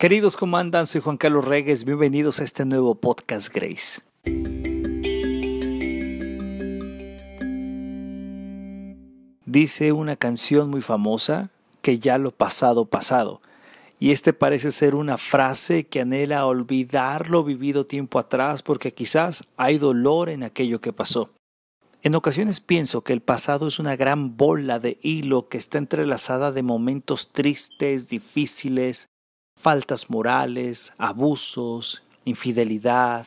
Queridos, ¿cómo? Soy Juan Carlos Regues. Bienvenidos a este nuevo podcast Grace. Dice una canción muy famosa que ya lo pasado pasado. Y este parece ser una frase que anhela olvidar lo vivido tiempo atrás porque quizás hay dolor en aquello que pasó. En ocasiones pienso que el pasado es una gran bola de hilo que está entrelazada de momentos tristes, difíciles, faltas morales, abusos, infidelidad,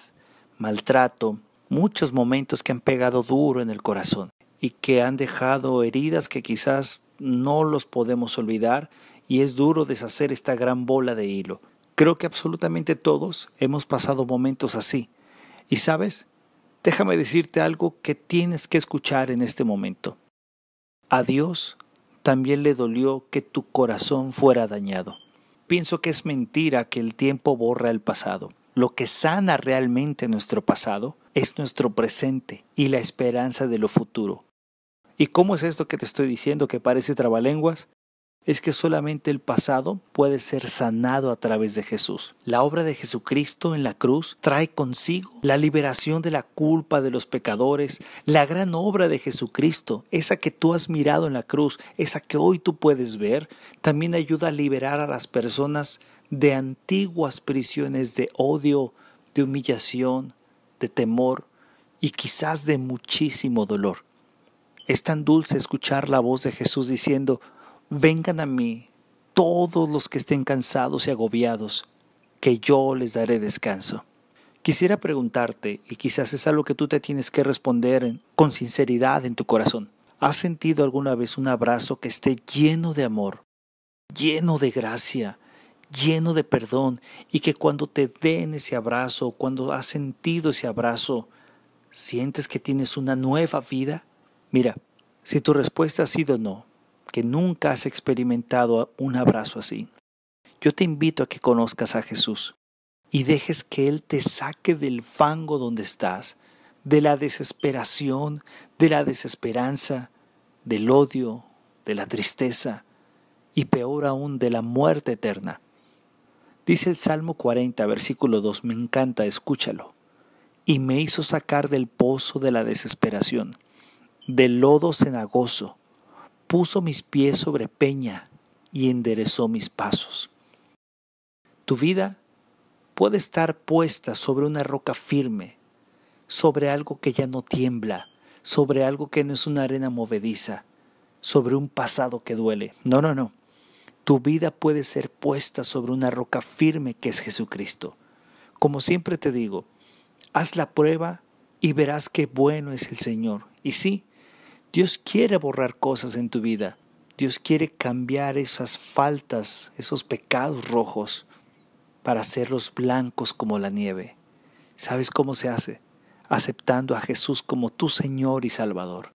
maltrato, muchos momentos que han pegado duro en el corazón y que han dejado heridas que quizás no los podemos olvidar y es duro deshacer esta gran bola de hilo. Creo que absolutamente todos hemos pasado momentos así. Y sabes, déjame decirte algo que tienes que escuchar en este momento. A Dios también le dolió que tu corazón fuera dañado. Pienso que es mentira que el tiempo borra el pasado. Lo que sana realmente nuestro pasado es nuestro presente y la esperanza de lo futuro. ¿Y cómo es esto que te estoy diciendo que parece trabalenguas? Es que solamente el pasado puede ser sanado a través de Jesús. La obra de Jesucristo en la cruz trae consigo la liberación de la culpa de los pecadores, la gran obra de Jesucristo, esa que tú has mirado en la cruz, esa que hoy tú puedes ver, también ayuda a liberar a las personas de antiguas prisiones de odio, de humillación, de temor y quizás de muchísimo dolor. Es tan dulce escuchar la voz de Jesús diciendo, Vengan a mí todos los que estén cansados y agobiados, que yo les daré descanso. Quisiera preguntarte, y quizás es algo que tú te tienes que responder con sinceridad en tu corazón. ¿Has sentido alguna vez un abrazo que esté lleno de amor, lleno de gracia, lleno de perdón, y que cuando te den ese abrazo, cuando has sentido ese abrazo, sientes que tienes una nueva vida? Mira, si tu respuesta ha sido no, que nunca has experimentado un abrazo así, yo te invito a que conozcas a Jesús y dejes que Él te saque del fango donde estás, de la desesperación, de la desesperanza, del odio, de la tristeza y peor aún de la muerte eterna. Dice el Salmo 40, versículo 2, me encanta, escúchalo. Y me hizo sacar del pozo de la desesperación, del lodo cenagoso, puso mis pies sobre peña y enderezó mis pasos. Tu vida puede estar puesta sobre una roca firme, sobre algo que ya no tiembla, sobre algo que no es una arena movediza, sobre un pasado que duele. No, no, no. Tu vida puede ser puesta sobre una roca firme que es Jesucristo. Como siempre te digo, haz la prueba y verás qué bueno es el Señor. Y sí, Dios quiere borrar cosas en tu vida. Dios quiere cambiar esas faltas, esos pecados rojos, para hacerlos blancos como la nieve. ¿Sabes cómo se hace? Aceptando a Jesús como tu Señor y Salvador.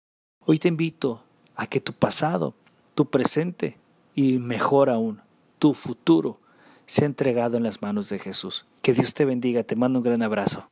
Hoy te invito a que tu pasado, tu presente y mejor aún, tu futuro sea entregado en las manos de Jesús. Que Dios te bendiga, te mando un gran abrazo.